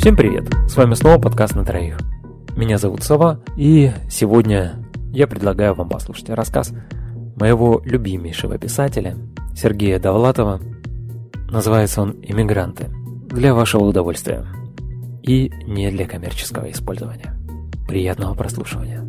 Всем привет! С вами снова подкаст на троих. Меня зовут Сова, и сегодня я предлагаю вам послушать рассказ моего любимейшего писателя Сергея Довлатова. Называется он «Иммигранты». Для вашего удовольствия. И не для коммерческого использования. Приятного прослушивания.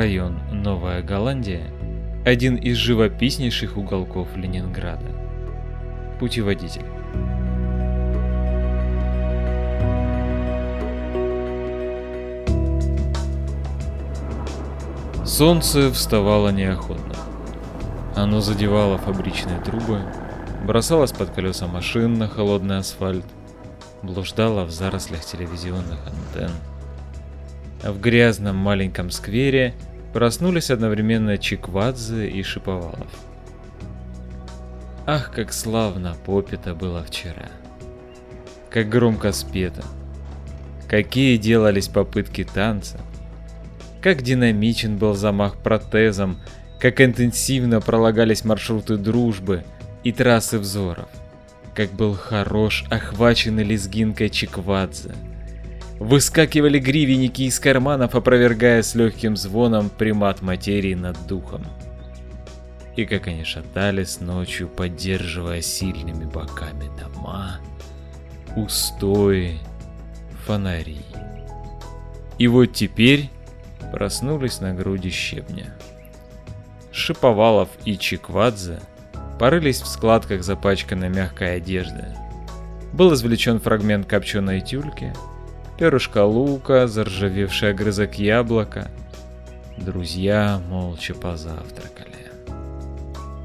Район Новая Голландия – один из живописнейших уголков Ленинграда. Путеводитель. Солнце вставало неохотно. Оно задевало фабричные трубы, бросалось под колеса машин на холодный асфальт, блуждало в зарослях телевизионных антенн. В грязном маленьком сквере проснулись одновременно Чиквадзе и Шиповалов. Ах, как славно попито было вчера. Как громко спето. Какие делались попытки танца. Как динамичен был замах протезом, как интенсивно пролагались маршруты дружбы и трассы взоров. Как был хорош охваченный лезгинкой Чиквадзе. Выскакивали гривенники из карманов, опровергая с легким звоном примат материи над духом. И как они шатались ночью, поддерживая сильными боками дома, устои, фонари. И вот теперь проснулись на груди щебня. Шиповалов и Чиквадзе порылись в складках запачканной мягкой одежды. Был извлечен фрагмент копченой тюльки, перышко лука, заржавевший огрызок яблока. Друзья молча позавтракали.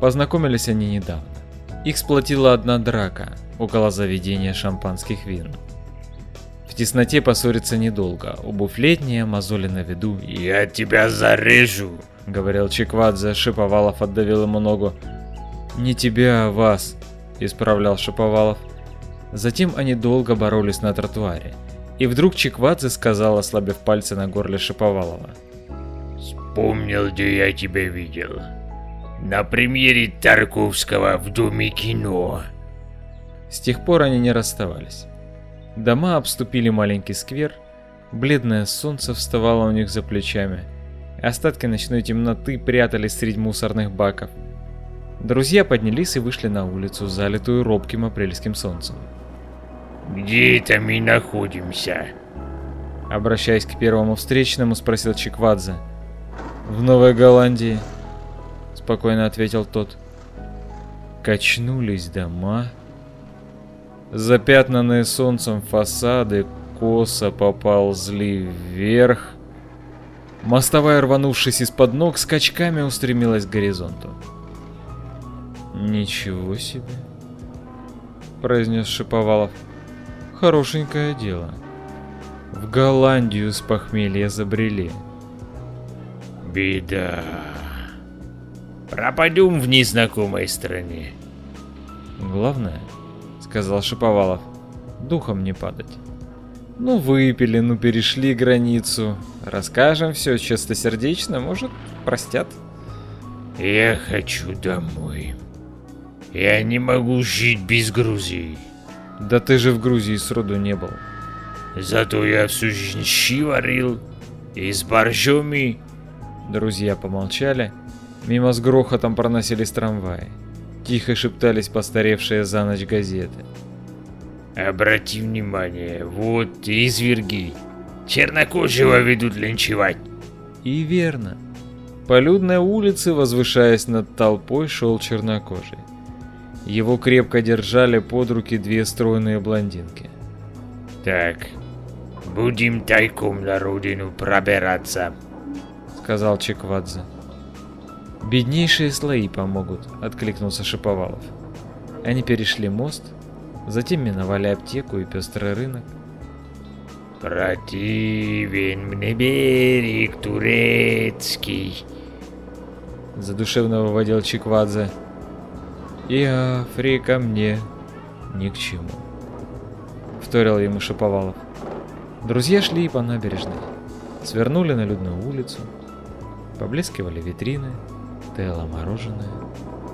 Познакомились они недавно. Их сплотила одна драка около заведения шампанских вин. В тесноте поссориться недолго, обувь летняя, мозоли на виду. «Я тебя зарежу!» — говорил Чеквадзе, Шиповалов отдавил ему ногу. «Не тебя, а вас!» — исправлял Шиповалов. Затем они долго боролись на тротуаре. И вдруг Чиквадзе сказал, ослабив пальцы на горле Шиповалова. «Вспомнил, где я тебя видел. На премьере Тарковского в Доме кино». С тех пор они не расставались. Дома обступили маленький сквер, бледное солнце вставало у них за плечами, остатки ночной темноты прятались среди мусорных баков. Друзья поднялись и вышли на улицу, залитую робким апрельским солнцем. Где это мы находимся? Обращаясь к первому встречному, спросил Чиквадзе. В Новой Голландии, спокойно ответил тот. Качнулись дома. Запятнанные солнцем фасады косо поползли вверх. Мостовая, рванувшись из-под ног, скачками устремилась к горизонту. «Ничего себе!» — произнес Шиповалов. Хорошенькое дело. В Голландию с похмелья забрели. Беда. Пропадем в незнакомой стране. Главное, сказал Шиповалов, духом не падать. Ну выпили, ну перешли границу. Расскажем все чистосердечно, может, простят. Я хочу домой. Я не могу жить без Грузии. Да ты же в Грузии сроду не был. Зато я всю жизнь щи варил и с борщами. Друзья помолчали. Мимо с грохотом проносились трамваи. Тихо шептались постаревшие за ночь газеты. Обрати внимание, вот изверги. Чернокожего ведут линчевать. И верно. По людной улице, возвышаясь над толпой, шел чернокожий. Его крепко держали под руки две стройные блондинки. «Так, будем тайком на родину пробираться», — сказал Чеквадзе. «Беднейшие слои помогут», — откликнулся Шиповалов. Они перешли мост, затем миновали аптеку и пестрый рынок. «Противен мне берег турецкий», — задушевно выводил Чеквадзе. И Африка мне ни к чему. Вторил ему Шаповалов. Друзья шли по набережной, свернули на людную улицу, поблескивали витрины, таяло мороженое,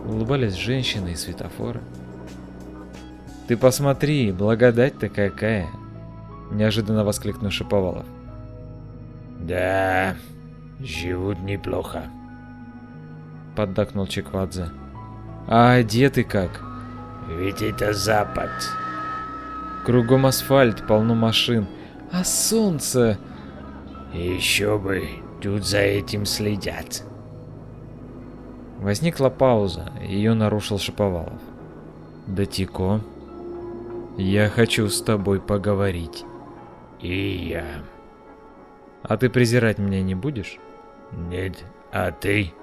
улыбались женщины и светофоры. «Ты посмотри, благодать-то какая!» — неожиданно воскликнул Шаповалов. Да, живут неплохо. Поддакнул Чеквадзе. А одеты как? Ведь это Запад. Кругом асфальт, полно машин. А солнце... Еще бы, тут за этим следят. Возникла пауза, ее нарушил Шаповалов. Датико, я хочу с тобой поговорить. И я. А ты презирать меня не будешь? Нет, а ты?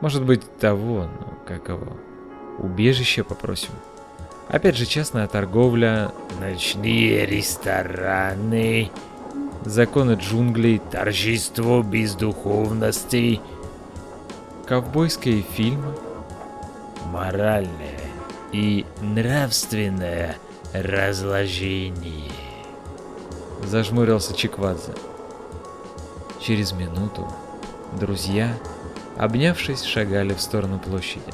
Может быть того, ну как его, убежище попросим. Опять же частная торговля, ночные рестораны, законы джунглей, торжество бездуховности, ковбойские фильмы, моральное и нравственное разложение. Зажмурился Чиквадзе. Через минуту друзья, обнявшись, шагали в сторону площади.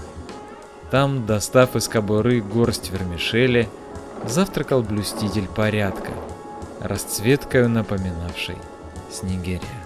Там, достав из кобуры горсть вермишели, завтракал блюститель порядка, расцветкою напоминавший снегиря.